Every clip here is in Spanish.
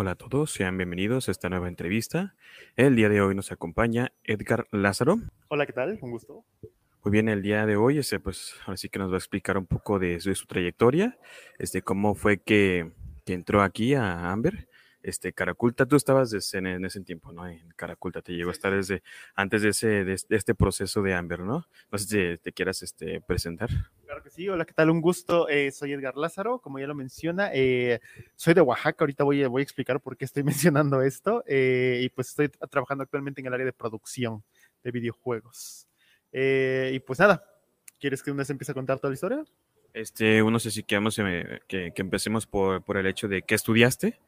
Hola a todos, sean bienvenidos a esta nueva entrevista. El día de hoy nos acompaña Edgar Lázaro. Hola, ¿qué tal? Un gusto. Muy bien, el día de hoy, este, pues ahora sí que nos va a explicar un poco de, su, trayectoria, este, cómo fue que, que entró aquí a Amber este, Caraculta, tú estabas en, ese tiempo, ¿no? En Caraculta, te llegó a estar desde antes de, ese, de, este proceso de Amber, ¿no? No sé si te, quieras este, presentar. Claro que sí, hola, ¿qué tal? Un gusto, eh, soy Edgar Lázaro, como ya lo menciona, eh, soy de Oaxaca, ahorita voy, voy a explicar por qué estoy mencionando esto, eh, y pues estoy trabajando actualmente en el área de producción de videojuegos. y pues nada, ¿quieres que una vez empiece a contar toda la historia? Este, uno sé si queremos que, que empecemos por, por, el hecho de qué estudiaste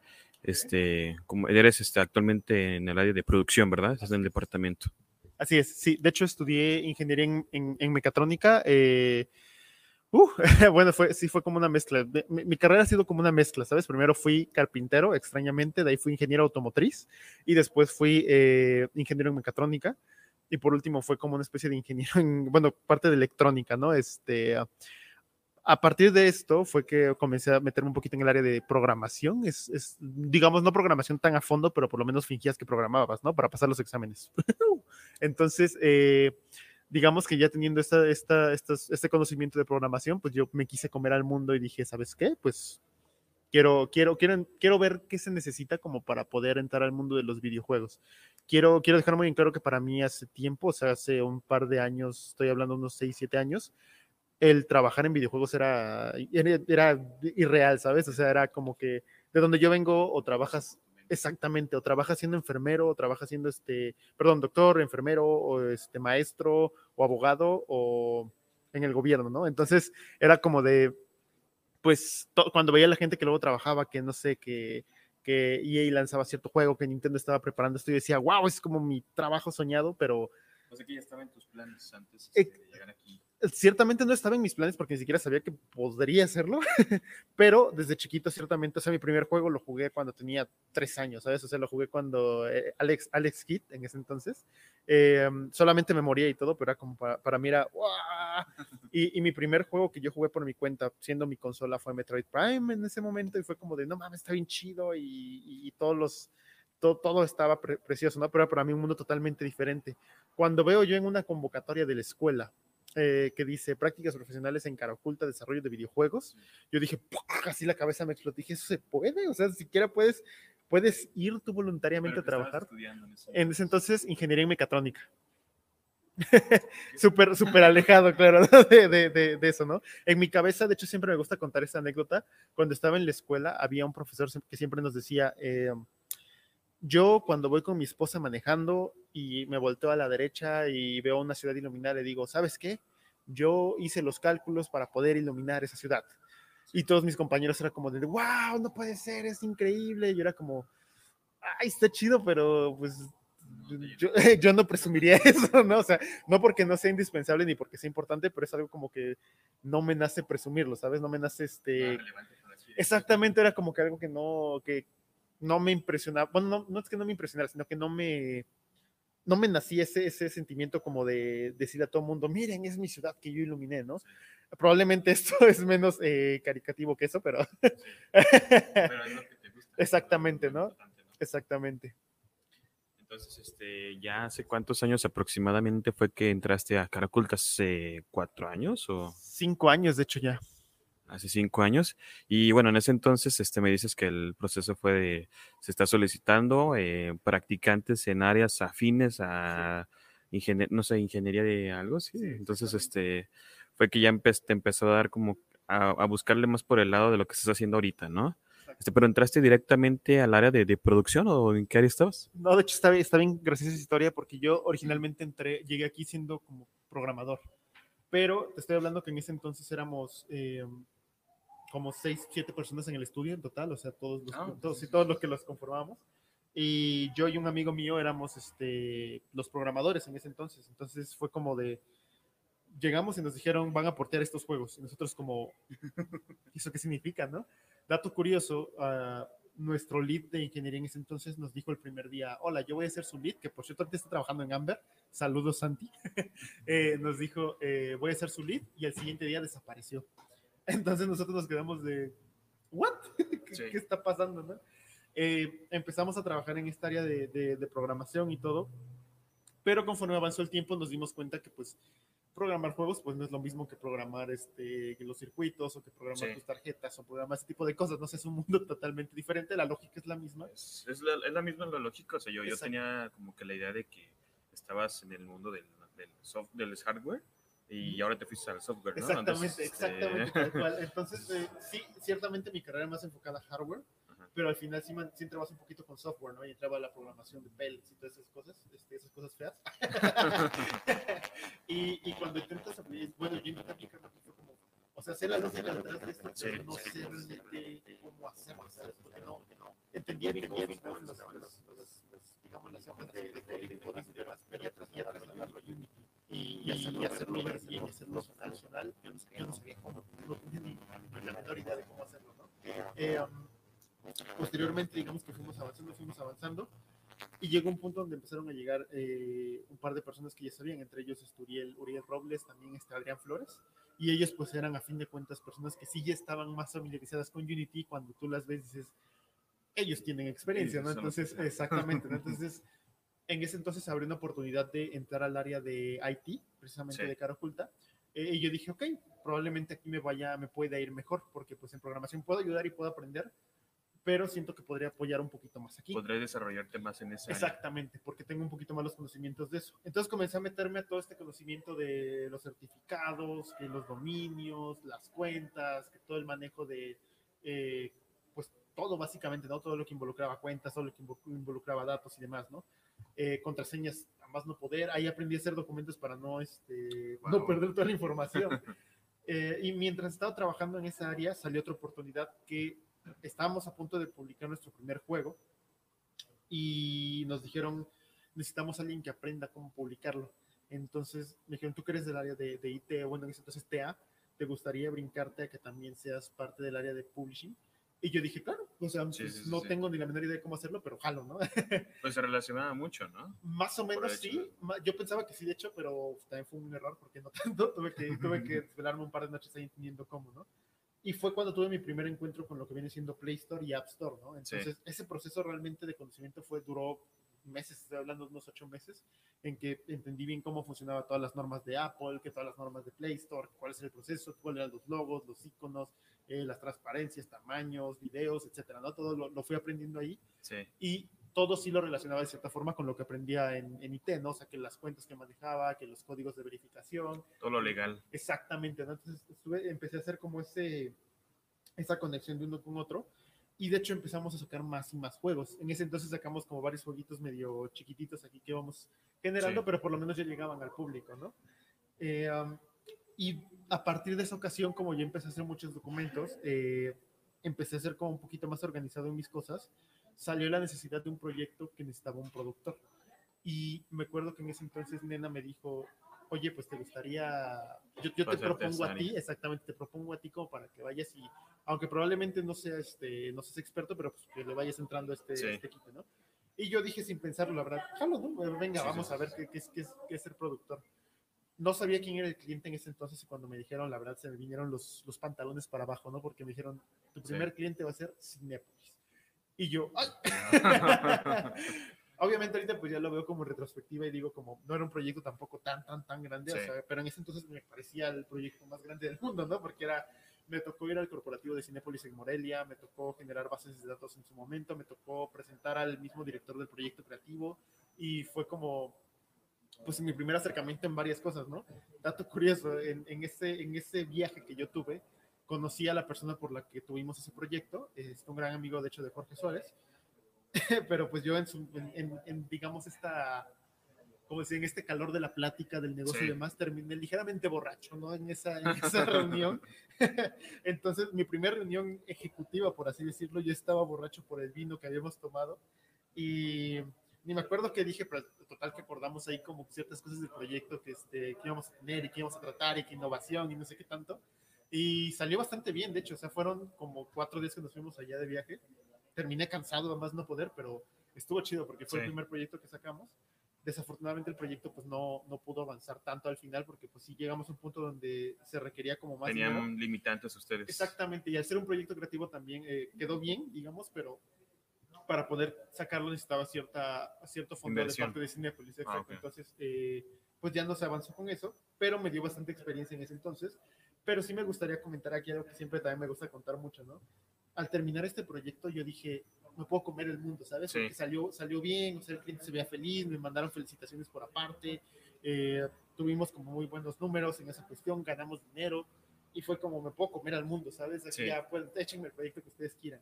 este, como eres este, actualmente en el área de producción, ¿verdad? Estás en el departamento. Así es, sí. De hecho, estudié ingeniería en, mecatrónica. Eh, uh, bueno, fue, sí fue como una mezcla. Mi, carrera ha sido como una mezcla, ¿sabes? Primero fui carpintero, extrañamente, de ahí fui ingeniero automotriz y después fui eh, ingeniero en mecatrónica y por último fue como una especie de ingeniero en, bueno, parte de electrónica, ¿no? Este, a partir de esto fue que comencé a meterme un poquito en el área de programación. Es, digamos, no programación tan a fondo, pero por lo menos fingías que programabas, ¿no? Para pasar los exámenes. Entonces, eh, digamos que ya teniendo este conocimiento de programación, pues yo me quise comer al mundo y dije, ¿sabes qué? Pues quiero, quiero, quiero, quiero ver qué se necesita como para poder entrar al mundo de los videojuegos. Quiero, quiero dejar muy en claro que para mí hace tiempo, o sea, hace un par de años, estoy hablando unos 6, 7 años, el trabajar en videojuegos era, era, irreal, ¿sabes? O sea, era como que de donde yo vengo o trabajas exactamente, o trabajas siendo enfermero, o trabajas siendo este, perdón, doctor, enfermero, o este maestro, o abogado, o en el gobierno, ¿no? Entonces era como de, pues, cuando veía a la gente que luego trabajaba, que no sé, que, que EA lanzaba cierto juego, que Nintendo estaba preparando esto, y decía, wow, es como mi trabajo soñado, pero... Sé que ya estaba en tus planes antes de llegar aquí ciertamente no estaba en mis planes porque ni siquiera sabía que podría hacerlo, pero desde chiquito ciertamente, o sea, mi primer juego lo jugué cuando tenía tres años, ¿sabes? O sea, lo jugué cuando eh, Alex, Alex Kidd en ese entonces, eh, solamente me moría y todo, pero era como para, mí era, y, y, mi primer juego que yo jugué por mi cuenta, siendo mi consola, fue Metroid Prime en ese momento y fue como de, no mames, está bien chido y, y todos los... Todo, todo, estaba precioso, ¿no? Pero para mí un mundo totalmente diferente. Cuando veo yo en una convocatoria de la escuela, eh, que dice prácticas profesionales en cara oculta, desarrollo de videojuegos. Yo dije, así la cabeza me explotó. Dije, ¿eso se puede? O sea, siquiera puedes, puedes ir tú voluntariamente a trabajar. En ese, entonces, ingeniería en mecatrónica. súper, súper alejado, claro, de, de, de, eso, ¿no? En mi cabeza, de hecho, siempre me gusta contar esta anécdota. Cuando estaba en la escuela, había un profesor que siempre nos decía, eh, yo cuando voy con mi esposa manejando y me volteo a la derecha y veo una ciudad iluminada, le digo, ¿sabes qué? Yo hice los cálculos para poder iluminar esa ciudad. Y todos mis compañeros eran como de, wow, no puede ser, es increíble. Y yo era como, ay, está chido, pero pues yo, yo, no presumiría eso, ¿no? O sea, no porque no sea indispensable ni porque sea importante, pero es algo como que no me nace presumirlo, ¿sabes? No me nace este... Exactamente, era como que algo que no, que, no me impresionaba, bueno, no, es que no me impresionara, sino que no me, no me nací ese, ese sentimiento como de decir a todo el mundo, miren, es mi ciudad que yo iluminé, ¿no? Probablemente esto es menos eh, caricativo que eso, pero... pero es lo que te gusta. Exactamente, ¿no? Exactamente. Entonces, este, ya hace cuántos años aproximadamente fue que entraste a Caraculta? ¿Hace cuatro años o? Cinco años, de hecho, ya hace cinco años. Y bueno, en ese entonces este, me dices que el proceso fue de, se está solicitando eh, practicantes en áreas afines a, no sé, ingeniería de algo, sí. entonces, este, fue que ya te empezó a dar como a, buscarle más por el lado de lo que estás haciendo ahorita, ¿no? Este, pero entraste directamente al área de, de, producción o en qué área estabas? No, de hecho está, está bien gracias esa historia porque yo originalmente entré, llegué aquí siendo como programador, pero te estoy hablando que en ese entonces éramos eh, como seis, siete personas en el estudio en total, o sea, todos los, ah, todos, y todos los que los conformamos. Y yo y un amigo mío éramos este, los programadores en ese entonces. Entonces fue como de, llegamos y nos dijeron, van a portear estos juegos. Y nosotros como, ¿eso qué significa, no? Dato curioso, uh, nuestro lead de ingeniería en ese entonces nos dijo el primer día, hola, yo voy a ser su lead, que por cierto ahorita está trabajando en Amber, saludos Santi, eh, nos dijo, eh, voy a ser su lead, y el siguiente día desapareció. Entonces nosotros nos quedamos de, ¿what? ¿Qué, sí. ¿qué está pasando? No? Eh, empezamos a trabajar en esta área de, de, de, programación y todo, pero conforme avanzó el tiempo nos dimos cuenta que pues programar juegos pues no es lo mismo que programar este, los circuitos o que programar sí. tus tarjetas o programar ese tipo de cosas, no sé, es un mundo totalmente diferente, la lógica es la misma. Es, es, la, es la, misma la lógica, o sea, yo, yo tenía como que la idea de que estabas en el mundo del, del, soft, del hardware y ahora te fuiste al software, ¿no? Exactamente, Entonces, exactamente, eh... tal Entonces, eh, sí, ciertamente mi carrera más enfocada a hardware, pero al final sí, man, sí entrabas un poquito con software, ¿no? Y entraba la programación de pellets y todas esas cosas, este, esas cosas feas. y, y, cuando intentas aprender, bueno, yo intenté aplicar como, o sea, sé de esto, pero no sé realmente cómo hacerlo, ¿sabes? Porque no, no entendía bien, los, digamos, las hojas de, de código y demás, pero ya trasladarlo a Unity y, y hacerlo, y hacerlo ver bien y hacerlo funcional, yo no sabía, yo no sabía cómo, no tenía ni, la menor idea de cómo hacerlo, ¿no? Eh, um, Posteriormente, digamos que fuimos avanzando, fuimos avanzando, y llegó un punto donde empezaron a llegar eh, un par de personas que ya sabían, entre ellos Esturiel, Uriel Robles, también está Adrián Flores, y ellos pues eran a fin de cuentas personas que sí ya estaban más familiarizadas con Unity, cuando tú las ves dices, ellos tienen experiencia, ¿no? Entonces, exactamente, ¿no? Entonces, en ese entonces abrió una oportunidad de entrar al área de IT, precisamente sí. de cara oculta, eh, y yo dije, ok, probablemente aquí me vaya, me pueda ir mejor, porque pues en programación puedo ayudar y puedo aprender, pero siento que podría apoyar un poquito más aquí. Podría desarrollarte más en esa Exactamente, área. porque tengo un poquito más los conocimientos de eso. Entonces comencé a meterme a todo este conocimiento de los certificados, que los dominios, las cuentas, que todo el manejo de, eh, pues todo básicamente, ¿no? Todo lo que involucraba cuentas, todo lo que involucraba datos y demás, ¿no? Eh, contraseñas, a más no poder. Ahí aprendí a hacer documentos para no, este, wow. no perder toda la información. eh, y mientras estaba trabajando en esa área, salió otra oportunidad que estábamos a punto de publicar nuestro primer juego y nos dijeron, necesitamos a alguien que aprenda cómo publicarlo. Entonces me dijeron, tú que eres del área de, de IT, bueno, en ese entonces TA, ¿te gustaría brincarte a que también seas parte del área de publishing? Y yo dije, claro, o sea, sí, pues, sí, no sí. tengo ni la menor idea de cómo hacerlo, pero jalo, ¿no? pues se relacionaba mucho, ¿no? Más o menos sí. Yo pensaba que sí, de hecho, pero también fue un error porque no tanto. tuve que, tuve que desvelarme un par de noches ahí entendiendo cómo, ¿no? Y fue cuando tuve mi primer encuentro con lo que viene siendo Play Store y App Store, ¿no? Entonces, sí. ese proceso realmente de conocimiento fue, duró meses, estoy hablando de unos ocho meses, en que entendí bien cómo funcionaban todas las normas de Apple, que todas las normas de Play Store, cuál es el proceso, cuáles eran los logos, los iconos, eh, las transparencias, tamaños, videos, etcétera, ¿no? Todo lo, lo fui aprendiendo ahí. Sí. Y todo sí lo relacionaba de cierta forma con lo que aprendía en, en, IT, ¿no? O sea, que las cuentas que manejaba, que los códigos de verificación. Todo lo legal. Exactamente, ¿no? Entonces estuve, empecé a hacer como ese, esa conexión de uno con otro. Y de hecho empezamos a sacar más y más juegos. En ese entonces sacamos como varios jueguitos medio chiquititos aquí que íbamos generando, sí. pero por lo menos ya llegaban al público, ¿no? Eh, um, y a partir de esa ocasión, como yo empecé a hacer muchos documentos, eh, empecé a ser como un poquito más organizado en mis cosas salió la necesidad de un proyecto que necesitaba un productor. Y me acuerdo que en ese entonces Nena me dijo, oye, pues te gustaría, yo, yo te propongo a ti, exactamente, te propongo a ti como para que vayas y, aunque probablemente no seas, este, no seas experto, pero pues que le vayas entrando a este, sí. este equipo, ¿no? Y yo dije sin pensarlo, la verdad, jalo, ¿no? Venga, sí, vamos sí, a ver qué, qué, es, qué, es, qué es ser productor. No sabía quién era el cliente en ese entonces y cuando me dijeron, la verdad, se me vinieron los, los pantalones para abajo, ¿no? Porque me dijeron, tu primer cliente va a ser Cinepolis. Y yo, ¡ay! Obviamente ahorita pues ya lo veo como retrospectiva y digo como, no era un proyecto tampoco tan, tan, tan grande, sí. o sea, pero en ese entonces me parecía el proyecto más grande del mundo, ¿no? Porque era, me tocó ir al corporativo de Cinepolis en Morelia, me tocó generar bases de datos en su momento, me tocó presentar al mismo director del proyecto creativo y fue como, pues mi primer acercamiento en varias cosas, ¿no? Dato curioso, en, en, ese, en ese viaje que yo tuve, conocí a la persona por la que tuvimos ese proyecto, es un gran amigo de hecho de Jorge Suárez, pero pues yo en, su, en, en, en, digamos esta, como decía, en este calor de la plática del negocio sí. y demás, terminé ligeramente borracho, ¿no? En esa, en esa reunión. Entonces, mi primera reunión ejecutiva, por así decirlo, yo estaba borracho por el vino que habíamos tomado Y ni me acuerdo qué dije, pero total que acordamos ahí como ciertas cosas del proyecto que, este, que íbamos a tener y que íbamos a tratar y que innovación y no sé qué tanto. Y salió bastante bien, de hecho, o sea, fueron como cuatro días que nos fuimos allá de viaje. Terminé cansado, además no poder, pero estuvo chido porque fue Sí. el primer proyecto que sacamos. Desafortunadamente el proyecto pues no, no pudo avanzar tanto al final porque pues sí llegamos a un punto donde se requería como más dinero. Tenían limitantes ustedes. Exactamente, y al ser un proyecto creativo también eh, quedó bien, digamos, pero para poder sacarlo necesitaba cierta, cierto fondo Inversión. de parte de Cinepolis. Ah, ok. Entonces, eh, pues ya no se avanzó con eso, pero me dio bastante experiencia en ese entonces. Pero sí me gustaría comentar aquí algo que siempre también me gusta contar mucho, ¿no? Al terminar este proyecto, yo dije, me puedo comer el mundo, ¿sabes? Sí. Porque salió, salió bien, o sea, el cliente se veía feliz, me mandaron felicitaciones por aparte, eh, tuvimos como muy buenos números en esa cuestión, ganamos dinero y fue como me puedo comer al mundo, ¿sabes? Aquí Sí. ya, pues, échenme el proyecto que ustedes quieran.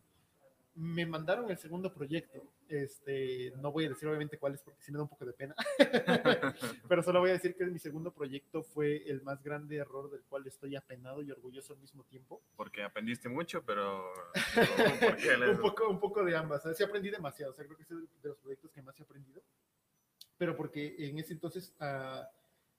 Me mandaron el segundo proyecto, este, no voy a decir obviamente cuál es porque sí me da un poco de pena, pero solo voy a decir que mi segundo proyecto fue el más grande error del cual estoy apenado y orgulloso al mismo tiempo. Porque aprendiste mucho, pero. pero ¿por qué le- un, poco, un poco de ambas. Sí aprendí demasiado. O sea, creo que es de los proyectos que más he aprendido. Pero porque en ese entonces ah,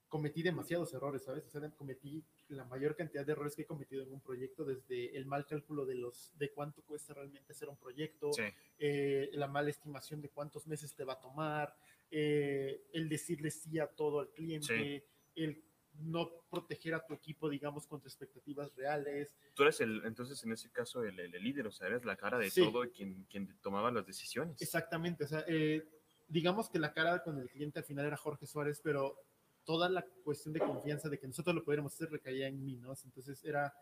cometí demasiados errores, ¿sabes? O sea, cometí la mayor cantidad de errores que he cometido en un proyecto, desde el mal cálculo de los de cuánto cuesta realmente hacer un proyecto, Sí, eh, la mala estimación de cuántos meses te va a tomar, eh, el decirle sí a todo al cliente, el no proteger a tu equipo, digamos, contra expectativas reales. tú eres el, entonces en ese caso el, el líder, o sea, eres la cara de Sí. todo y quien, quien tomaba las decisiones. Exactamente, o sea, eh, digamos que la cara con el cliente al final era Jorge Suárez, pero toda la cuestión de confianza de que nosotros lo pudiéramos hacer recaía en mí, ¿no? Entonces era,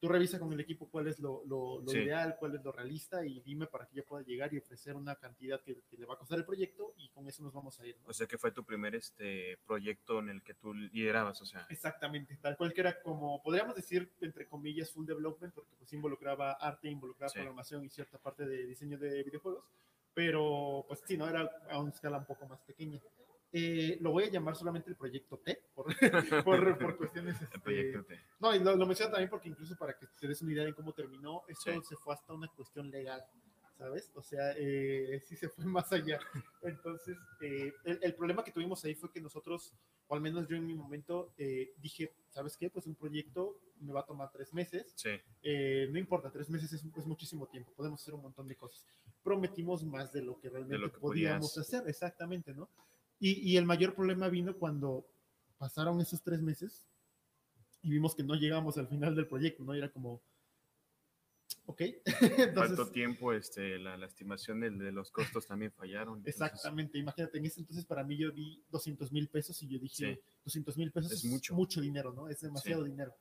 tú revisa con el equipo cuál es lo, lo- lo Sí. ideal, cuál es lo realista y dime para que yo pueda llegar y ofrecer una cantidad que, que le va a costar el proyecto y con eso nos vamos a ir, ¿no? O sea, que fue tu primer este proyecto en el que tú liderabas, o sea. Exactamente, tal cual que era como, podríamos decir, entre comillas, full development, porque pues involucraba arte, involucraba Sí. programación y cierta parte de diseño de videojuegos, pero pues sí, no, era a una escala un poco más pequeña. Eh, lo voy a llamar solamente el proyecto T, por, por, por cuestiones... El este, proyecto te- no, y lo, lo menciono también porque incluso para que te des una idea de cómo terminó, esto Sí. se fue hasta una cuestión legal, ¿sabes? O sea, eh, sí se fue más allá. Entonces, eh, el, el problema que tuvimos ahí fue que nosotros, o al menos yo en mi momento, eh, dije, ¿sabes qué? Pues un proyecto me va a tomar tres meses, Sí, eh, no importa, tres meses es, es muchísimo tiempo, podemos hacer un montón de cosas. Prometimos más de lo que realmente lo que podíamos podías. hacer, exactamente, ¿no? Y, y el mayor problema vino cuando pasaron esos tres meses y vimos que no llegamos al final del proyecto, ¿no? Era como, ok, entonces, tiempo, este, la, la estimación del- de, los costos también fallaron. entonces, exactamente, imagínate, en ese entonces para mí yo vi 200 mil pesos y yo dije, Sí. 200 mil pesos Es mucho. mucho. dinero, ¿no? Es demasiado dinero.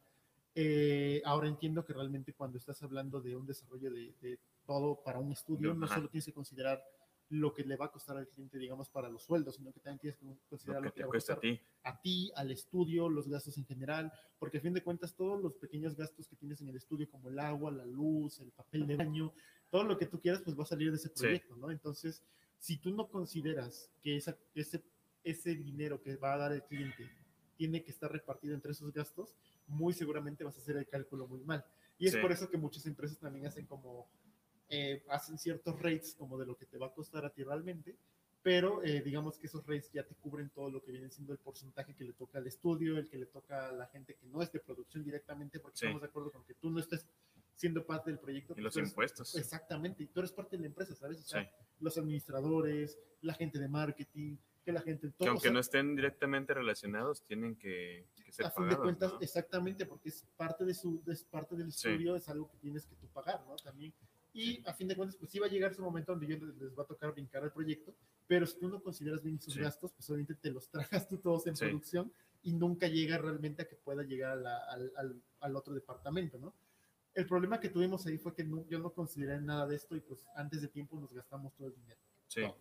Eh, ahora entiendo que realmente cuando estás hablando de un desarrollo de, de todo para un estudio, De- no solo tienes que considerar lo que le va a costar al cliente, digamos, para los sueldos, sino que también tienes que considerar lo lo, que te va a a ti. a ti, al estudio, los gastos en general, porque a fin de cuentas todos los pequeños gastos que tienes en el estudio, como el agua, la luz, el papel de baño, todo lo que tú quieras, pues va a salir de ese Sí. proyecto, ¿no? Entonces, si tú no consideras que esa, ese, ese dinero que va a dar el cliente tiene que estar repartido entre esos gastos, muy seguramente vas a hacer el cálculo muy mal. Y es Sí. por eso que muchas empresas también hacen como, eh, hacen ciertos rates como de lo que te va a costar a ti realmente, pero eh, digamos que esos rates ya te cubren todo lo que viene siendo el porcentaje que le toca al estudio, el que le toca a la gente que no es de producción directamente, porque Sí. estamos de acuerdo con que tú no estés siendo parte del proyecto. Y los eres- impuestos. Exactamente, y tú eres parte de la empresa, ¿sabes? O sea, Sí. los administradores, la gente de marketing, que la gente... Que todo, aunque o sea, no estén directamente relacionados, tienen que, que ser a fin de cuentas, ¿no? exactamente, porque es parte de su, es parte del Sí. estudio, es algo que tienes que tú pagar, ¿no? También. Y a fin de cuentas, pues sí va a llegar su momento donde yo les, va a tocar brincar el proyecto, pero si tú no consideras bien esos Sí. gastos, pues obviamente te los tragas tú todos en Sí. producción y nunca llega realmente a que pueda llegar a la- al, al- al otro departamento, ¿no? El problema que tuvimos ahí fue que no- yo no consideré nada de esto y pues antes de tiempo nos gastamos todo el dinero. Sí. No.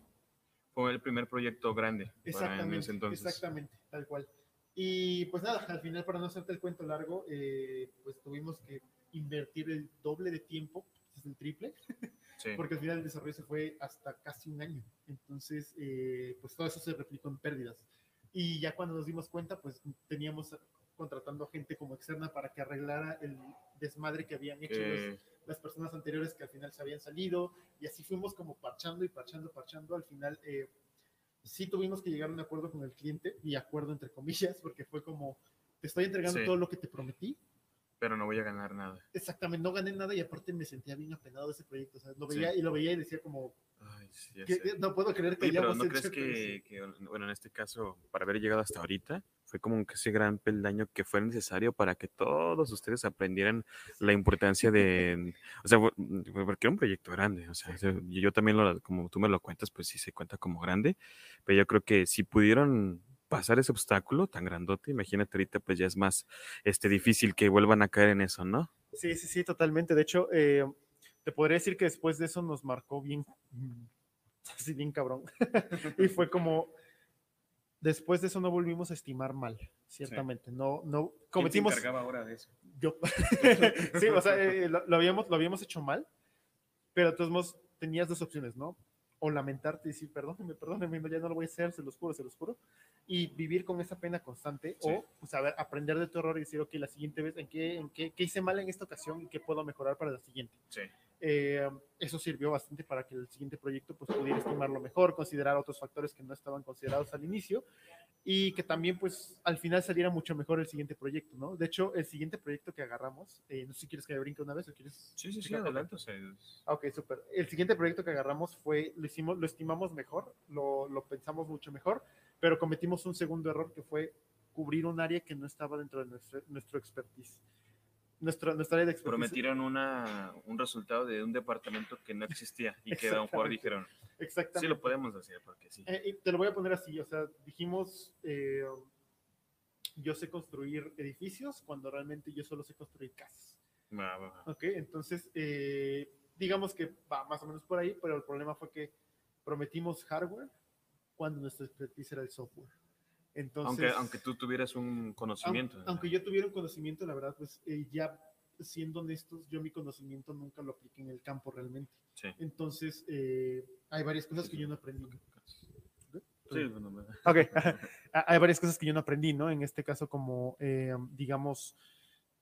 Fue el primer proyecto grande para en Exactamente, ese entonces. exactamente, tal cual. Y pues nada, al final, para no hacerte el cuento largo, eh, pues tuvimos que invertir el doble de tiempo, es el triple, Sí. porque al final el desarrollo se fue hasta casi un año. Entonces, eh, pues todo eso se replicó en pérdidas. Y ya cuando nos dimos cuenta, pues teníamos contratando gente como externa para que arreglara el desmadre que habían hecho los, las personas anteriores que al final se habían salido y así fuimos como parchando y parchando, parchando. Al final eh, sí tuvimos que llegar a un acuerdo con el cliente y acuerdo entre comillas porque fue como, te estoy entregando Sí. todo lo que te prometí. Pero no voy a ganar nada. Exactamente, no gané nada y aparte me sentía bien apenado de ese proyecto. O sea, lo Sí. veía y lo veía y decía como, Ay, sí, que- no puedo creer que Oye, pero ¿no crees que, que, bueno, en este caso, para haber llegado hasta ahorita, fue como que ese gran peldaño que fue necesario para que todos ustedes aprendieran la importancia de, o sea, porque era un proyecto grande, o sea, yo también, lo, como tú me lo cuentas, pues sí se cuenta como grande, pero yo creo que si pudieron pasar ese obstáculo tan grandote, imagínate ahorita, pues ya es más este, difícil que vuelvan a caer en eso, ¿no? Sí, sí, sí, totalmente. De hecho, eh, te podría decir que después de eso nos marcó bien, mm, así bien cabrón. y fue como, después de eso no volvimos a estimar mal, ciertamente. No, no, cometimos... ¿Quién se encargaba ahora de eso? Yo. sí, o sea, eh, lo, lo habíamos, lo habíamos hecho mal, pero de todos modos tenías dos opciones, ¿no? O lamentarte y decir, perdóneme, perdóneme, ya no lo voy a hacer, se los juro, se los juro. Y vivir con esa pena constante, Sí. o pues, a ver, aprender de tu error y decir, ok, la siguiente vez, ¿en qué, en qué, qué hice mal en esta ocasión y qué puedo mejorar para la siguiente? Sí. Eh, eso sirvió bastante para que el siguiente proyecto pues, pudiera estimarlo mejor, considerar otros factores que no estaban considerados al inicio y que también pues al final saliera mucho mejor el siguiente proyecto, ¿no? De hecho, el siguiente proyecto que agarramos, eh, no sé si quieres que brinque una vez o quieres... Sí, sí, sí, adelante. Ah, Ok, súper. El siguiente proyecto que agarramos fue, lo hicimos, lo estimamos mejor, lo, lo pensamos mucho mejor, pero cometimos un segundo error que fue cubrir un área que no estaba dentro de nuestro, nuestro expertise. Nuestra, nuestra área de expertise. prometieron una, un resultado de un departamento que no existía y que a mejor Exactamente. dijeron, Exactamente. sí lo podemos hacer porque sí. Eh, y te lo voy a poner así, o sea, dijimos, eh, yo sé construir edificios cuando realmente yo solo sé construir casas. Va. Ok, entonces, eh, digamos que va más o menos por ahí, pero el problema fue que prometimos hardware cuando nuestro expertise era el software. Entonces, Aunque, aunque tú tuvieras un conocimiento. aun- aunque yo tuviera un conocimiento, la verdad, pues eh, ya siendo honestos, yo mi conocimiento nunca lo apliqué en el campo realmente. Sí. Entonces, eh, hay varias cosas que yo no aprendí. Sí, bueno, va. Ok, Ah, hay varias cosas que yo no aprendí, ¿no? En este caso, como, eh, digamos,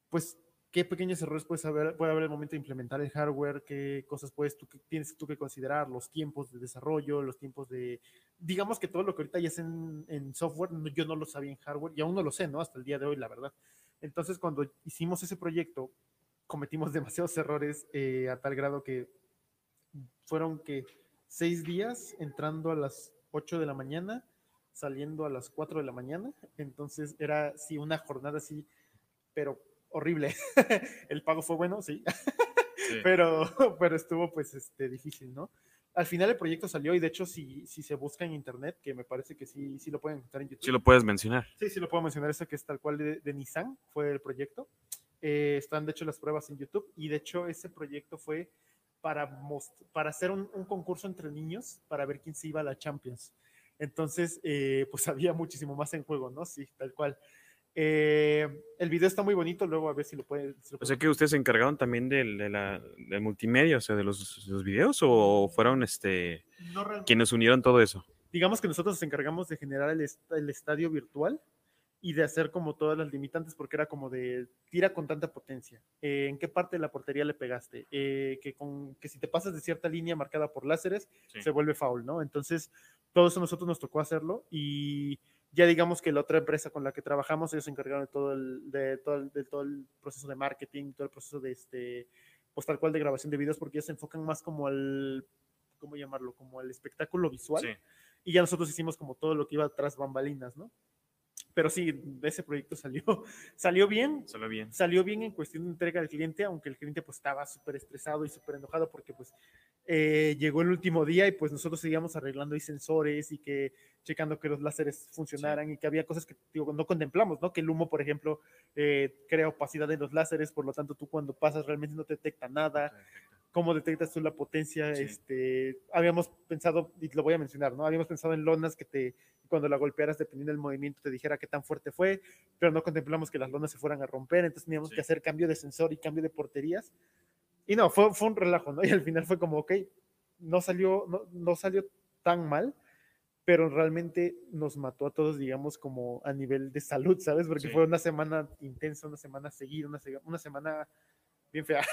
pues, qué pequeños errores puedes haber, puede haber al momento de implementar el hardware, qué cosas puedes tú, tienes tú que considerar, los tiempos de desarrollo, los tiempos de, digamos que todo lo que ahorita ya es en, software, yo no lo sabía en hardware y aún no lo sé, ¿no? Hasta el día de hoy, la verdad. Entonces, cuando hicimos ese proyecto, cometimos demasiados errores eh, a tal grado que fueron que seis días entrando a las 8 de la mañana, saliendo a las 4 de la mañana. Entonces era sí una jornada así, pero horrible. El pago fue bueno, sí, Sí. pero, pero estuvo pues este, difícil, ¿no? Al final el proyecto salió y de hecho si, si se busca en internet, que me parece que sí, sí lo pueden encontrar en YouTube. Sí lo puedes mencionar. Sí, sí lo puedo mencionar, eso que es tal cual de, de Nissan, fue el proyecto. Eh, están de hecho las pruebas en YouTube y de hecho ese proyecto fue para, most- para hacer un, un concurso entre niños para ver quién se iba a la Champions. Entonces, eh, pues había muchísimo más en juego, ¿no? Sí, tal cual. Eh, el video está muy bonito, luego a ver si lo pueden... si O sea que ustedes se encargaron también del, de la, del multimedia, o sea, de los, los videos, o fueron este No quienes unieron todo eso. digamos que nosotros nos encargamos de generar el, est- el estadio virtual y de hacer como todas las limitantes, porque era como de tira con tanta potencia. Eh, ¿En qué parte de la portería le pegaste? Eh, que, con, que si te pasas de cierta línea marcada por láseres, Sí. se vuelve foul, ¿no? Entonces, todo eso nosotros nos tocó hacerlo y ya digamos que la otra empresa con la que trabajamos, ellos se encargaron de todo el, de todo el, de todo el proceso de marketing, todo el proceso de este, pues tal cual de grabación de videos, porque ellos se enfocan más como al, ¿cómo llamarlo? Como al espectáculo visual Sí. y ya nosotros hicimos como todo lo que iba tras bambalinas, ¿no? Pero sí, ese proyecto salió, salió bien, Salió bien. salió bien en cuestión de entrega al cliente, aunque el cliente pues estaba súper estresado y súper enojado porque pues eh, llegó el último día y pues nosotros seguíamos arreglando ahí sensores y que checando que los láseres funcionaran y que había cosas que digo, no contemplamos, ¿no? Que el humo, por ejemplo, eh, crea opacidad en los láseres, por lo tanto tú cuando pasas realmente no te detecta nada cómo detectas tú la potencia. Sí. Este, habíamos pensado, y lo voy a mencionar, ¿no? Habíamos pensado en lonas que te, cuando la golpearas, dependiendo del movimiento, te dijera qué tan fuerte fue, pero no contemplamos que las lonas se fueran a romper, entonces teníamos Sí. que hacer cambio de sensor y cambio de porterías. Y no, fue, fue un relajo, ¿no? Y al final fue como, ok, no salió, no, no salió tan mal, pero realmente nos mató a todos, digamos, como a nivel de salud, ¿sabes? Porque Sí. fue una semana intensa, una semana seguida, una, una semana bien fea.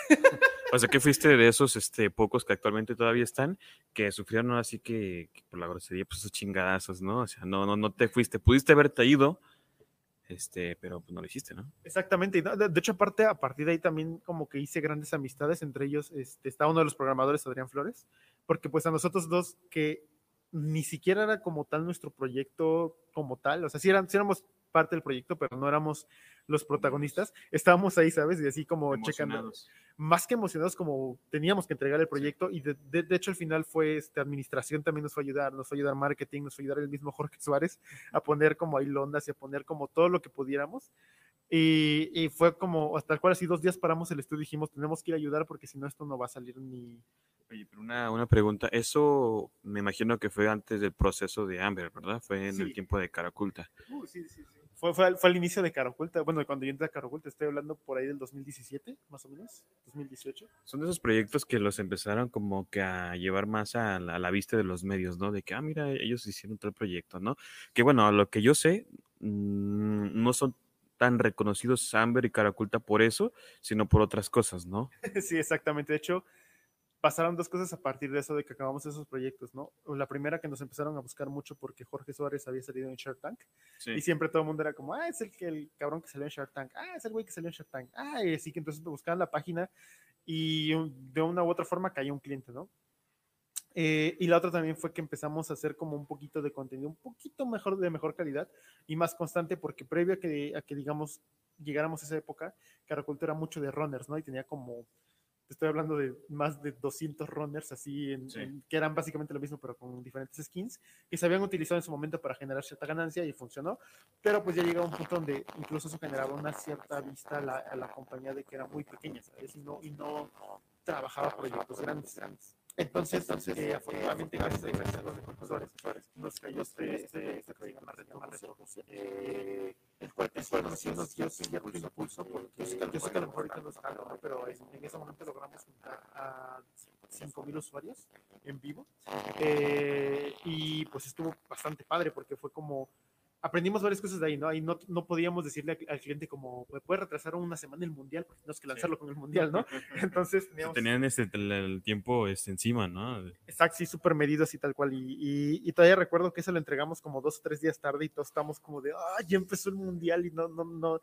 O sea, que fuiste de esos este, pocos que actualmente todavía están, que sufrieron así que, que por la grosería, pues esos chingadazos, ¿no? O sea, no, no, no te fuiste. Pudiste haberte ido, este, pero pues no lo hiciste, ¿no? Exactamente. De, hecho, aparte, a partir de ahí también como que hice grandes amistades, entre ellos este, está uno de los programadores, Adrián Flores, porque pues a nosotros dos que ni siquiera era como tal nuestro proyecto como tal, o sea, sí, eran, sí éramos parte del proyecto, pero no éramos los protagonistas, estábamos ahí, ¿sabes? Y así como checando, más que emocionados como teníamos que entregar el proyecto y de, de- de hecho al final fue este, administración también nos fue a ayudar, nos fue a ayudar marketing, nos fue a ayudar el mismo Jorge Suárez a poner como ahí londas y a poner como todo lo que pudiéramos. Y, y fue como, hasta el cual así dos días paramos el estudio y dijimos, tenemos que ir a ayudar porque si no esto no va a salir ni... Oye, pero una, una pregunta. Eso me imagino que fue antes del proceso de Amber, ¿verdad? Fue en el Sí. tiempo de cara oculta. Fue, fue, al, fue al inicio de Cara Oculta, bueno, cuando yo entré a Cara Oculta, estoy hablando por ahí del 2017, más o menos, 2018. Son de esos proyectos que los empezaron como que a llevar más a la, a la vista de los medios, ¿no? De que, ah, mira, ellos hicieron tal proyecto, ¿no? Que bueno, a lo que yo sé, mm, no son tan reconocidos Amber y Cara Oculta por eso, sino por otras cosas, ¿no? Sí, exactamente. De hecho, pasaron dos cosas a partir de eso, de que acabamos esos proyectos, ¿no? La primera que nos empezaron a buscar mucho porque Jorge Suárez había salido en Shark Tank y siempre todo el mundo era como, ah, es el, que, el cabrón que salió en Shark Tank, ah, es el güey que salió en Shark Tank, ah, y así que entonces buscaban la página y un- de una u otra forma caía un cliente, ¿no? Eh, y la otra también fue que empezamos a hacer como un poquito de contenido, un poquito mejor, de mejor calidad y más constante, porque previo a que, a que digamos, llegáramos a esa época, Caraculto era mucho de runners, ¿no? Y tenía como, estoy hablando de más de 200 runners, así, en- Sí. en- que eran básicamente lo mismo, pero con diferentes skins, que se habían utilizado en su momento para generar cierta ganancia y funcionó, pero pues ya llegaba un punto donde incluso eso generaba una cierta vista a la, a la compañía de que era muy pequeña, ¿sabes? Y no, y no trabajaba proyectos grandes, grandes. Entonces, entonces eh, afortunadamente, gracias a gracias a los recursos nos cayó este, este, este más de de Rusia, eh, el cual el cual nos nos dio cierto impulso, porque yo sé que, yo sé que a lo mejor ahorita no es algo, ¿no? pero en, en ese momento logramos juntar a 5.000 usuarios en vivo, eh, y pues estuvo bastante padre, porque fue como aprendimos varias cosas de ahí, ¿no? Ahí no, no podíamos decirle al, al cliente como, me puede retrasar una semana el mundial, porque tenemos que lanzarlo con el mundial, ¿no? Entonces teníamos... Tenían este, el, el tiempo este, encima, ¿no? Exacto, sí, súper medido así tal cual. Y, y, y todavía recuerdo que eso lo entregamos como dos o tres días tarde y todos estamos como de, ah, ya empezó el mundial y no, no, no.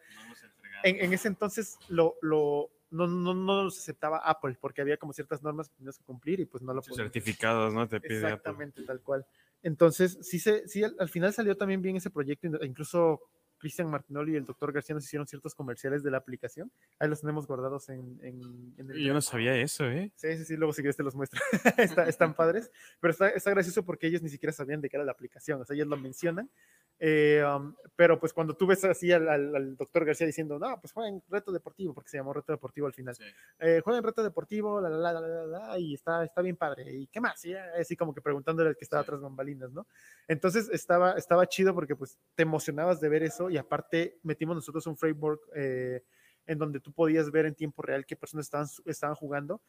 En, en ese entonces lo, lo, no, no, no nos aceptaba Apple porque había como ciertas normas que tenías que cumplir y pues no lo Sus podíamos. certificados, ¿no? Te pide Apple. Exactamente, tal cual. Entonces, sí, se, sí al, al final salió también bien ese proyecto, incluso Cristian Martinoli y el doctor García nos hicieron ciertos comerciales de la aplicación. Ahí los tenemos guardados en, en, en el... Yo no sabía eso, ¿eh? Sí, sí, sí, luego si quieres te los muestro. está, están padres, pero está, está gracioso porque ellos ni siquiera sabían de qué era la aplicación, o sea, ellos lo mencionan, eh, um, pero pues cuando tú ves así al, al, al, doctor García diciendo, no, pues jueguen reto deportivo, porque se llamó reto deportivo al final, sí. eh, jueguen reto deportivo, la, la, la, la, la, y está, está bien padre, ¿y qué más? Y así como que preguntándole al que estaba sí. tras bambalinas, ¿no? Entonces estaba, estaba chido porque pues te emocionabas de ver eso y aparte metimos nosotros un framework eh, en donde tú podías ver en tiempo real qué personas estaban, estaban jugando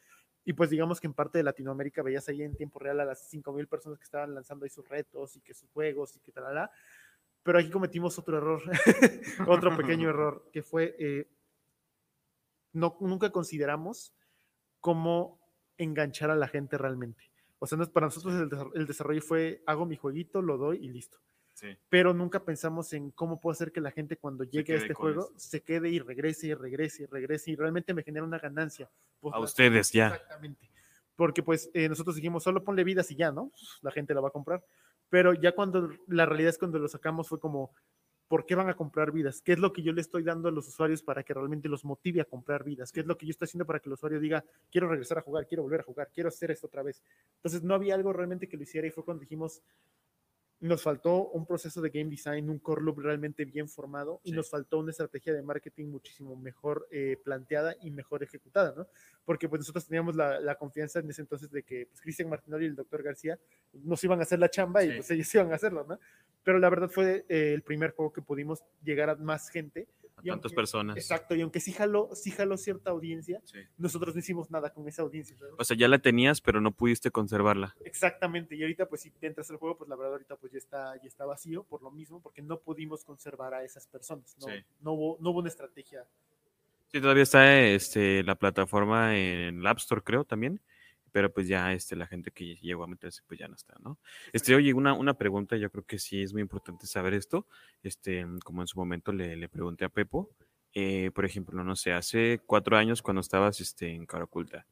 y pues digamos que en parte de Latinoamérica veías ahí en tiempo real a las 5.000 personas que estaban lanzando ahí sus retos y que sus juegos y que tal, tal, pero aquí cometimos otro error, otro pequeño error, que fue, eh, no, nunca consideramos cómo enganchar a la gente realmente. O sea, no, para nosotros el, el, desarrollo fue, hago mi jueguito, lo doy y listo. Sí. Pero nunca pensamos en cómo puedo hacer que la gente cuando llegue a este juego se quede y regrese y regrese y regrese y realmente me genera una ganancia. Pues, a ustedes ya. Exactamente. Porque pues eh, nosotros dijimos, solo ponle vidas y ya, ¿no? La gente la va a comprar. Pero ya cuando la realidad es cuando lo sacamos fue como, ¿por qué van a comprar vidas? ¿Qué es lo que yo le estoy dando a los usuarios para que realmente los motive a comprar vidas? ¿Qué es lo que yo estoy haciendo para que el usuario diga, quiero regresar a jugar, quiero volver a jugar, quiero hacer esto otra vez? Entonces no había algo realmente que lo hiciera y fue cuando dijimos, nos faltó un proceso de game design, un core loop realmente bien formado y nos faltó una estrategia de marketing muchísimo mejor eh, planteada y mejor ejecutada, ¿no? Porque pues nosotros teníamos la, la confianza en ese entonces de que pues, Cristian Martinoli y el doctor García nos iban a hacer la chamba y pues ellos iban a hacerlo, ¿no? Pero la verdad fue eh, el primer juego que pudimos llegar a más gente. A tantas aunque, personas. Exacto, y aunque sí jaló, sí jaló cierta audiencia, sí. nosotros no hicimos nada con esa audiencia. ¿sabes? O sea, ya la tenías, pero no pudiste conservarla. Exactamente, y ahorita pues si entras al juego, pues la verdad ahorita pues ya está, ya está vacío por lo mismo, porque no pudimos conservar a esas personas, no, sí. no, hubo, no hubo una estrategia Sí, todavía está este, la plataforma en el App Store, creo, también. Pero pues ya este, la gente que llegó a meterse, pues ya no está, ¿no? Este, oye, una, una pregunta, yo creo que sí es muy importante saber esto. Este, como en su momento le, le pregunté a Pepo, eh, por ejemplo, no sé, hace cuatro años cuando estabas este, en Cara Oculta,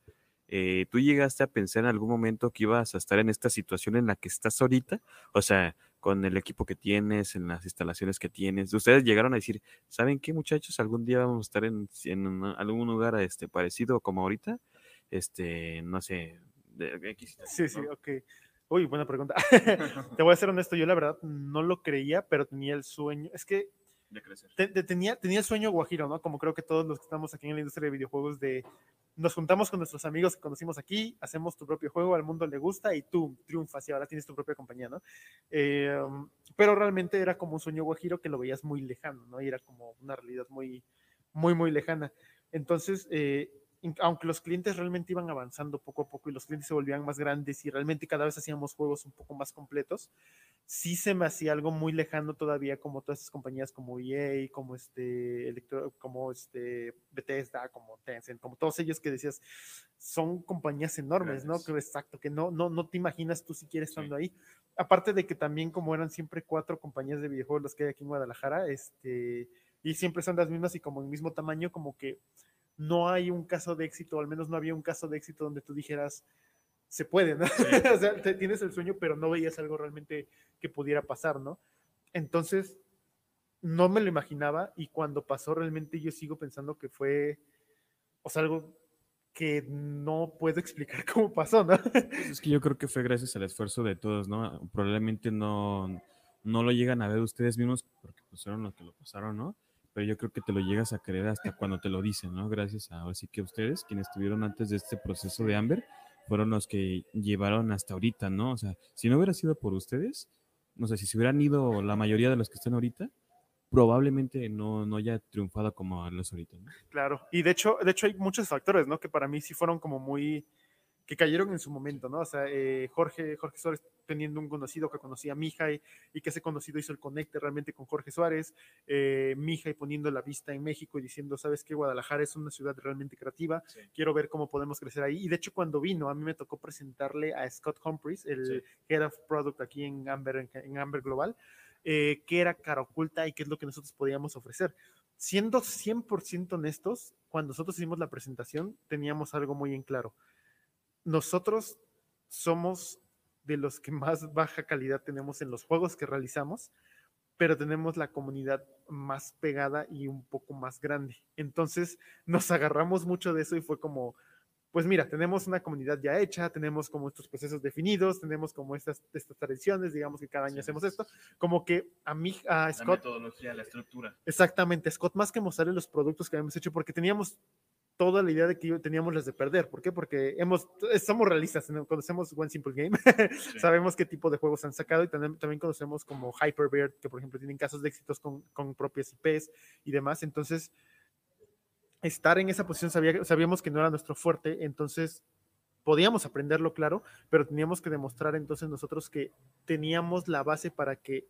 eh, ¿tú llegaste a pensar en algún momento que ibas a estar en esta situación en la que estás ahorita? O sea, con el equipo que tienes, en las instalaciones que tienes. Ustedes llegaron a decir, ¿saben qué muchachos? Algún día vamos a estar en, en algún lugar este, parecido como ahorita. Este, no sé. De, sí, sí, ok. Uy, buena pregunta. Te voy a ser honesto, yo la verdad no lo creía, pero tenía el sueño. Es que de crecer. tenía, tenía el sueño guajiro, ¿no? Como creo que todos los que estamos aquí en la industria de videojuegos, de nos juntamos con nuestros amigos que conocimos aquí, hacemos tu propio juego, al mundo le gusta y tú triunfas y ahora tienes tu propia compañía, ¿no? Eh, pero realmente era como un sueño guajiro que lo veías muy lejano, ¿no? Y era como una realidad muy, muy, muy lejana. Entonces, eh, aunque los clientes realmente iban avanzando poco a poco y los clientes se volvían más grandes y realmente cada vez hacíamos juegos un poco más completos, sí se me hacía algo muy lejano todavía como todas esas compañías como EA, como este, como este Bethesda, como Tencent, como todos ellos que decías, son compañías enormes, ¿no? Que exacto, que no, no, no te imaginas tú siquiera estando ahí. Aparte de que también como eran siempre cuatro compañías de videojuegos los que hay aquí en Guadalajara, este, y siempre son las mismas y como el mismo tamaño, como que no hay un caso de éxito, o al menos no había un caso de éxito donde tú dijeras, se puede, ¿no? o sea, tienes el sueño, pero no veías algo realmente que pudiera pasar, ¿no? Entonces, no me lo imaginaba y cuando pasó realmente yo sigo pensando que fue, o sea, algo que no puedo explicar cómo pasó, ¿no? Pues es que yo creo que fue gracias al esfuerzo de todos, ¿no? Probablemente no, no lo llegan a ver ustedes mismos porque fueron los que lo pasaron, ¿no? Pero yo creo que te lo llegas a creer hasta cuando te lo dicen, ¿no? Gracias a así que ustedes, quienes estuvieron antes de este proceso de Amber, fueron los que llevaron hasta ahorita, ¿no? O sea, si no hubiera sido por ustedes, no sé, si se hubieran ido la mayoría de los que están ahorita, probablemente no, no haya triunfado como los ahorita, ¿no? Claro, y de hecho, de hecho hay muchos factores, ¿no? Que para mí sí fueron como muy, que cayeron en su momento, ¿no? O sea, eh, Jorge, Jorge Suárez teniendo un conocido que conocía a Mijay y que ese conocido hizo el conecte realmente con Jorge Suárez, eh, Mijay poniendo la vista en México y diciendo, sabes que Guadalajara es una ciudad realmente creativa, quiero ver cómo podemos crecer ahí. Y de hecho cuando vino, a mí me tocó presentarle a Scott Humphries, el Head of Product aquí en Amber, en, Amber Global, eh, qué era cara oculta y qué es lo que nosotros podíamos ofrecer. Siendo 100% honestos, cuando nosotros hicimos la presentación, teníamos algo muy en claro nosotros somos de los que más baja calidad tenemos en los juegos que realizamos, pero tenemos la comunidad más pegada y un poco más grande. Entonces nos agarramos mucho de eso y fue como, pues mira, tenemos una comunidad ya hecha, tenemos como estos procesos definidos, tenemos como estas, estas tradiciones, digamos que cada año hacemos esto, como que a mí, a Scott... La metodología, la estructura. Exactamente, Scott, más que mostrarle los productos que habíamos hecho, porque teníamos toda la idea de que teníamos las de perder. ¿Por qué? Porque hemos, somos realistas, conocemos One Simple Game, sabemos qué tipo de juegos han sacado y también, también conocemos como Hyperbird, que por ejemplo tienen casos de éxitos con, con propias IPs y demás. Entonces, estar en esa posición sabíamos que no era nuestro fuerte, entonces podíamos aprenderlo, claro, pero teníamos que demostrar entonces nosotros que teníamos la base para que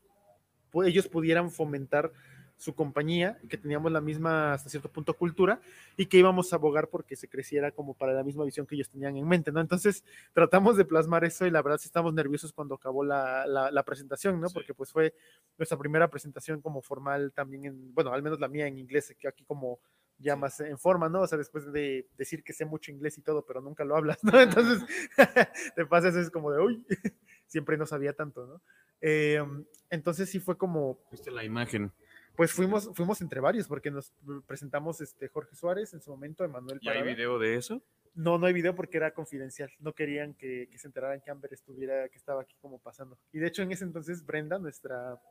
ellos pudieran fomentar su compañía, que teníamos la misma, hasta cierto punto, cultura y que íbamos a abogar porque se creciera como para la misma visión que ellos tenían en mente, ¿no? Entonces tratamos de plasmar eso y la verdad sí estamos nerviosos cuando acabó la, la, presentación, ¿no? Porque pues fue nuestra primera presentación como formal también, en, bueno, al menos la mía en inglés, que aquí como ya más en forma, ¿no? O sea, después de decir que sé mucho inglés y todo, pero nunca lo hablas, ¿no? Entonces, te pasas es como de, uy, siempre no sabía tanto, ¿no? Eh, entonces sí fue como... Viste la imagen pues fuimos, fuimos entre varios, porque nos presentamos este Jorge Suárez en su momento, Emanuel ¿Y hay video de eso? No, no hay video porque era confidencial. No querían que, se enteraran que Amber estuviera, que estaba aquí como pasando. Y de hecho, en ese entonces, Brenda, nuestra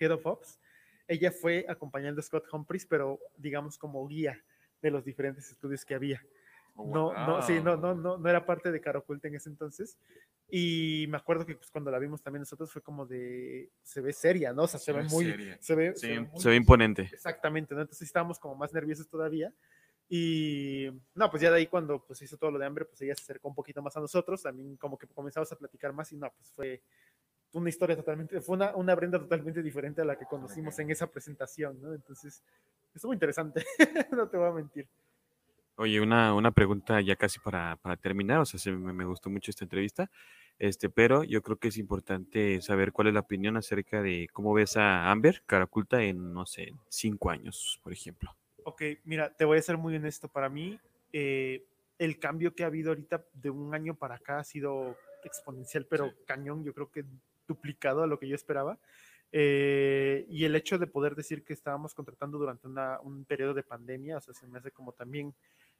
Head of Ops, ella fue acompañando a Scott Humphries, pero digamos como guía de los diferentes estudios que había. Oh, no, no, sí, no, no, no, no era parte de Caroculta en ese entonces. Y me acuerdo que pues, cuando la vimos también nosotros fue como de, se ve seria, ¿no? O sea, se, ve muy, se ve, se ve, imponente. Exactamente, ¿no? Entonces estábamos como más nerviosos todavía. Y no, pues ya de ahí cuando pues hizo todo lo de hambre, pues ella se acercó un poquito más a nosotros, también como que comenzamos a platicar más y no, pues fue, una historia totalmente, fue una, una Brenda totalmente diferente a la que conocimos en esa presentación, ¿no? Entonces, estuvo interesante, no te voy a mentir. Oye, una, una pregunta ya casi para, para terminar, o sea, me, me, gustó mucho esta entrevista, este, pero yo creo que es importante saber cuál es la opinión acerca de cómo ves a Amber Caraculta en, no sé, cinco años, por ejemplo. Ok, mira, te voy a ser muy honesto, para mí eh, el cambio que ha habido ahorita de un año para acá ha sido exponencial, pero sí. cañón, yo creo que duplicado a lo que yo esperaba. Eh, y el hecho de poder decir que estábamos contratando durante una, un periodo de pandemia, o sea, se me hace como también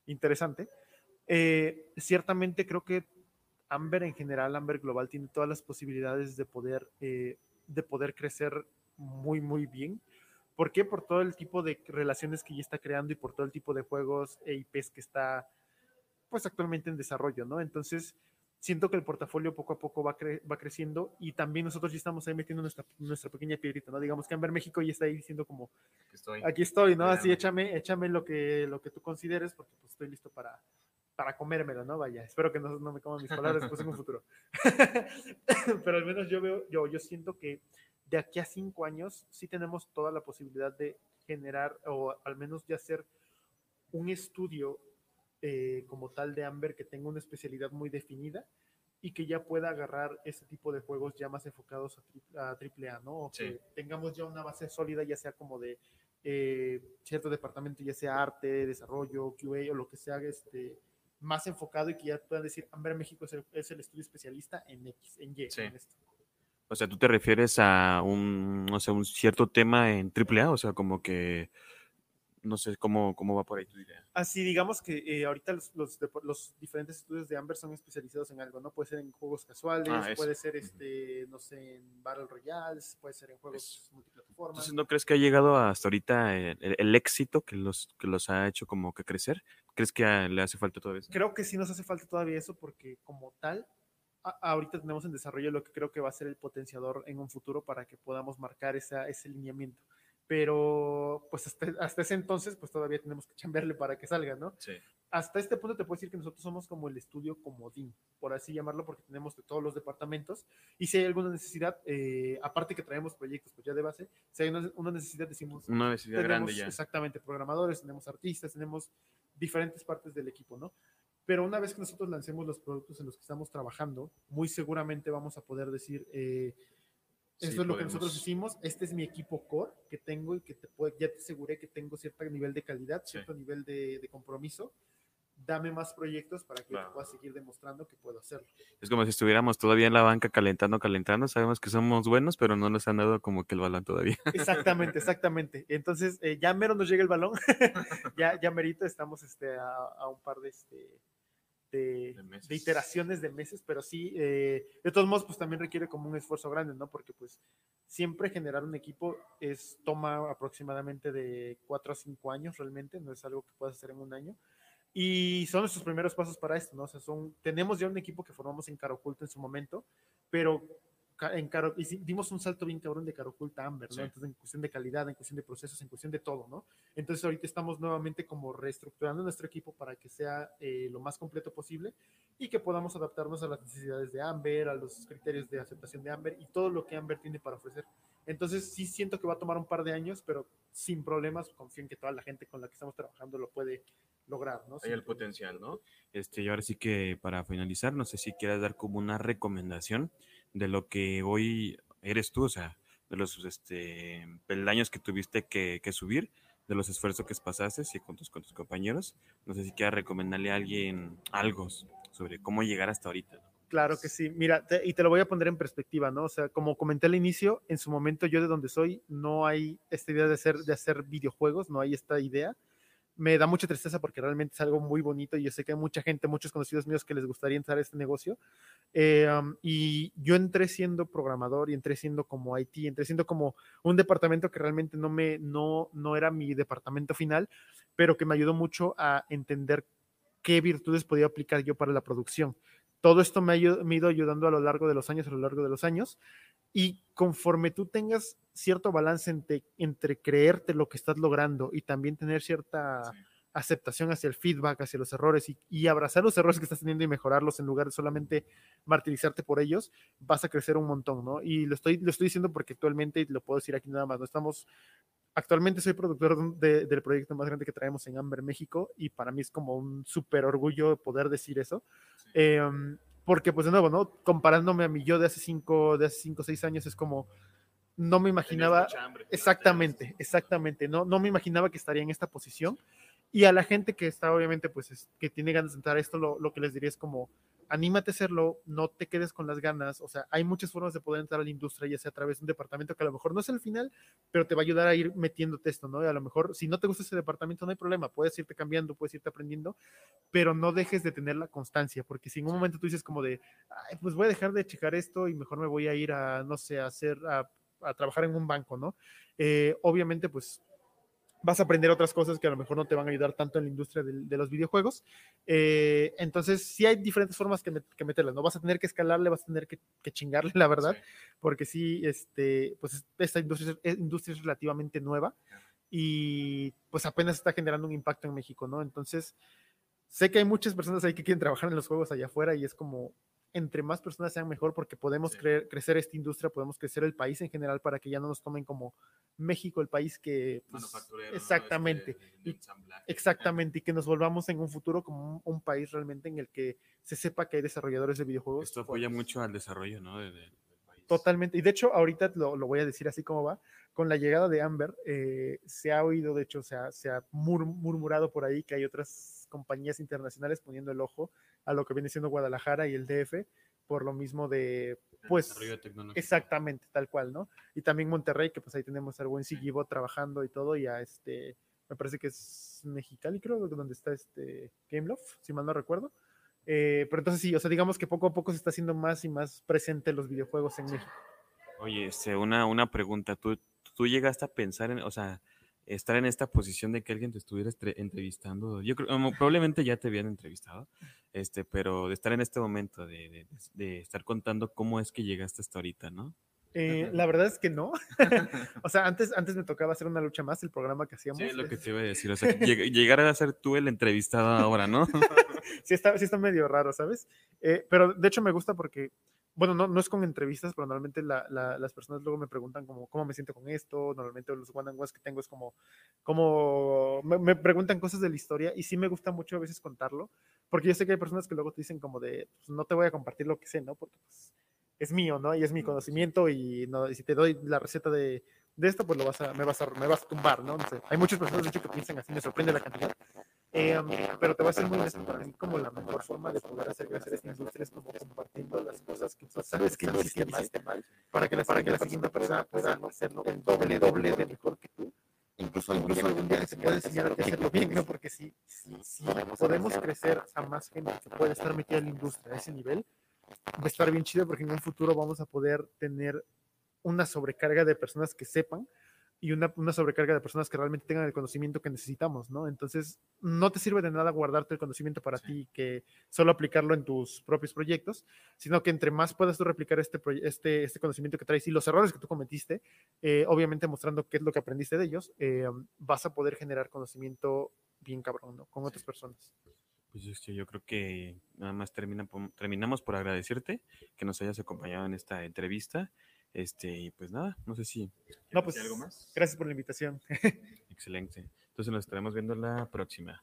interesante. Eh, ciertamente creo que Amber en general, Amber Global, tiene todas las posibilidades de poder, eh, de poder crecer muy, muy bien. ¿Por qué? Por todo el tipo de relaciones que ya está creando y por todo el tipo de juegos e IPs que está, pues, actualmente en desarrollo, ¿no? Entonces, siento que el portafolio poco a poco va, cre va creciendo y también nosotros ya estamos ahí metiendo nuestra, nuestra pequeña piedrita, ¿no? Digamos que Amber México ya está ahí diciendo como, aquí estoy, aquí estoy ¿no? Así échame, échame lo que, lo que tú consideres porque pues estoy listo para, para comérmelo, ¿no? Vaya, espero que no, no me coman mis palabras después en un futuro. Pero al menos yo veo, yo, yo siento que de aquí a cinco años sí tenemos toda la posibilidad de generar o al menos de hacer un estudio eh, como tal de Amber que tenga una especialidad muy definida y que ya pueda agarrar ese tipo de juegos ya más enfocados a, triple A, ¿no? O que sí. tengamos ya una base sólida, ya sea como de eh, cierto departamento, ya sea arte, desarrollo, QA o lo que sea, este, más enfocado y que ya puedan decir, Amber México es el, es el estudio especialista en X, en Y, sí. en esto. O sea, tú te refieres a un, no sé, un cierto tema en AAA, o sea, como que no sé cómo, cómo va por ahí tu idea. Así, digamos que eh, ahorita los, los, los, diferentes estudios de Amber son especializados en algo, ¿no? Puede ser en juegos casuales, ah, puede ser, este, no sé, en Battle Royales, puede ser en juegos multiplataformas. Entonces, ¿no crees que ha llegado hasta ahorita el, el, el, éxito que los, que los ha hecho como que crecer? ¿Crees que a, le hace falta todavía eso? Creo que sí nos hace falta todavía eso porque como tal, a, ahorita tenemos en desarrollo lo que creo que va a ser el potenciador en un futuro para que podamos marcar esa, ese lineamiento pero pues hasta, hasta, ese entonces pues todavía tenemos que chambearle para que salga, ¿no? Sí. Hasta este punto te puedo decir que nosotros somos como el estudio comodín, por así llamarlo, porque tenemos de todos los departamentos y si hay alguna necesidad, eh, aparte que traemos proyectos pues ya de base, si hay una, una necesidad decimos... Una necesidad tenemos, grande ya. Exactamente, programadores, tenemos artistas, tenemos diferentes partes del equipo, ¿no? Pero una vez que nosotros lancemos los productos en los que estamos trabajando, muy seguramente vamos a poder decir... Eh, eso sí, es lo podemos. que nosotros hicimos. Este es mi equipo core que tengo y que te puede, ya te aseguré que tengo cierto nivel de calidad, cierto sí. nivel de, de, compromiso. Dame más proyectos para que claro. te pueda seguir demostrando que puedo hacerlo. Es como si estuviéramos todavía en la banca calentando, calentando. Sabemos que somos buenos, pero no nos han dado como que el balón todavía. Exactamente, exactamente. Entonces, eh, ya mero nos llega el balón. ya, ya merito, estamos este, a, a un par de, este, de, de, de, iteraciones de meses, pero sí, eh, de todos modos, pues también requiere como un esfuerzo grande, ¿no? Porque pues siempre generar un equipo es, toma aproximadamente de cuatro a cinco años realmente, no es algo que puedas hacer en un año. Y son nuestros primeros pasos para esto, ¿no? O sea, son, tenemos ya un equipo que formamos en Caro Oculto en su momento, pero en Caro, y dimos un salto bien cabrón de Caro Oculta a Amber, ¿no? Sí. Entonces, en cuestión de calidad, en cuestión de procesos, en cuestión de todo, ¿no? Entonces, ahorita estamos nuevamente como reestructurando nuestro equipo para que sea eh, lo más completo posible y que podamos adaptarnos a las necesidades de Amber, a los criterios de aceptación de Amber y todo lo que Amber tiene para ofrecer. Entonces, sí siento que va a tomar un par de años, pero sin problemas, confío en que toda la gente con la que estamos trabajando lo puede lograr, ¿no? Hay el potencial, ¿no? Este, y ahora sí que para finalizar, no sé si quieras dar como una recomendación de lo que hoy eres tú, o sea, de los este, peldaños que tuviste que, que subir, de los esfuerzos que pasaste y con tus, compañeros. No sé si quieras recomendarle a alguien algo sobre cómo llegar hasta ahorita. Claro que sí. Mira, te, y te lo voy a poner en perspectiva, ¿no? O sea, como comenté al inicio, en su momento yo de donde soy no hay esta idea de hacer, de hacer videojuegos, no hay esta idea me da mucha tristeza porque realmente es algo muy bonito y yo sé que hay mucha gente, muchos conocidos míos que les gustaría entrar a este negocio. Eh, um, y yo entré siendo programador y entré siendo como IT, entré siendo como un departamento que realmente no, me, no, no era mi departamento final, pero que me ayudó mucho a entender qué virtudes podía aplicar yo para la producción. Todo esto me ha, me ha ido ayudando a lo largo de los años, a lo largo de los años. Y conforme tú tengas cierto balance entre, entre creerte lo que estás logrando y también tener cierta, sí. aceptación hacia el feedback, hacia los errores y, abrazar los errores que estás teniendo y mejorarlos en lugar de solamente martirizarte por ellos, vas a crecer un montón, ¿no? Y lo estoy, lo estoy diciendo porque actualmente, y lo puedo decir aquí nada más, no estamos, actualmente soy productor del proyecto más grande que traemos en Amber, México, y para mí es como un súper orgullo poder decir eso. Em, porque, pues de nuevo, ¿no? Comparándome a mi yo de hace cinco, de hace cinco, seis años, es como, no me imaginaba, exactamente, exactamente, no, no me imaginaba que estaría en esta posición. Y a la gente que está, obviamente, pues, que tiene ganas de entrar a esto, lo, lo, que les diría es como, anímate a hacerlo, no te quedes con las ganas. O sea, hay muchas formas de poder entrar a la industria, ya sea a través de un departamento que a lo mejor no es el final, pero te va a ayudar a ir metiéndote esto, ¿no? Y a lo mejor, si no te gusta ese departamento, no hay problema, puedes irte cambiando, puedes irte aprendiendo, pero no dejes de tener la constancia, porque si en un momento tú dices como de, Ay, pues voy a dejar de checar esto y mejor me voy a ir a, no sé, a hacer, a, a trabajar en un banco, ¿no? Eh, obviamente, pues vas a aprender otras cosas que a lo mejor no te van a ayudar tanto en la industria de, los videojuegos. Eh, entonces, sí hay diferentes formas que, que, meterlas, ¿no? Vas a tener que escalarle, vas a tener que, chingarle, la verdad, porque sí, este, pues esta industria, industria es relativamente nueva y pues apenas está generando un impacto en México, ¿no? Entonces, sé que hay muchas personas ahí que quieren trabajar en los juegos allá afuera y es como, entre más personas sean mejor porque podemos crecer esta industria, podemos crecer el país en general para que ya no nos tomen como México el país que pues, exactamente este, exactamente y que nos volvamos en un futuro como un, país realmente en el que se sepa que hay desarrolladores de videojuegos. Esto apoya mucho al desarrollo, ¿no? De, país. Totalmente. Y de hecho, ahorita lo, voy a decir así como va. Con la llegada de Amber, eh, se ha oído, de hecho, se ha, se ha murmurado por ahí que hay otras compañías internacionales poniendo el ojo a lo que viene siendo Guadalajara y el DF, por lo mismo de, pues, exactamente, tal cual, ¿no? Y también Monterrey, que pues ahí tenemos al buen Sigibo trabajando y todo, y a este, me parece que es Mexicali, creo, donde está este Game si mal no recuerdo. Eh, pero entonces sí, o sea, digamos que poco a poco se está haciendo más y más presente los videojuegos en México. Oye, este, una, una pregunta, ¿Tú, tú llegaste a pensar en, o sea, estar en esta posición de que alguien te estuviera entrevistando. Yo creo, probablemente ya te habían entrevistado, este, pero de estar en este momento, de, de, estar contando cómo es que llegaste hasta ahorita, ¿no? Eh, la verdad es que no. o sea, antes, antes me tocaba hacer una lucha más, el programa que hacíamos. Sí, es lo que te iba a decir. O sea, llegar a ser tú el entrevistado ahora, ¿no? sí, está, sí está medio raro, ¿sabes? Eh, pero de hecho me gusta porque bueno, no, no es con entrevistas, pero normalmente las personas luego me preguntan como, cómo me siento con esto, normalmente los one and que tengo es como, como me, preguntan cosas de la historia y sí me gusta mucho a veces contarlo, porque yo sé que hay personas que luego te dicen como de, pues no te voy a compartir lo que sé, ¿no? Porque pues, es mío, ¿no? Y es mi conocimiento y, no, y si te doy la receta de, de esto, pues lo vas a, me, vas a, me vas a tumbar, ¿no? no sé. Hay muchas personas de hecho que piensan así, me sorprende la cantidad. Eh, pero te va a ser muy interesante como la mejor forma de poder hacer crecer esta industria es como compartiendo las cosas que tú sabes que no hiciste mal, para que la, para que la siguiente persona pueda hacerlo el doble, doble de mejor que tú. Incluso, incluso algún día se puede enseñar a hacerlo bien, ¿no? Porque si, si, si podemos crecer a más gente que puede estar metida en la industria a ese nivel, va a estar bien chido porque en un futuro vamos a poder tener una sobrecarga de personas que sepan y una, una, sobrecarga de personas que realmente tengan el conocimiento que necesitamos, ¿no? Entonces, no te sirve de nada guardarte el conocimiento para ti, que solo aplicarlo en tus propios proyectos, sino que entre más puedas tú replicar este, este, este conocimiento que traes y los errores que tú cometiste, eh, obviamente mostrando qué es lo que aprendiste de ellos, eh, vas a poder generar conocimiento bien cabrón, ¿no? Con otras personas. Pues yo creo que nada más termina, terminamos por agradecerte que nos hayas acompañado en esta entrevista este, y pues nada, no sé si. No, pues algo más. Gracias por la invitación. Excelente. Entonces nos estaremos viendo la próxima.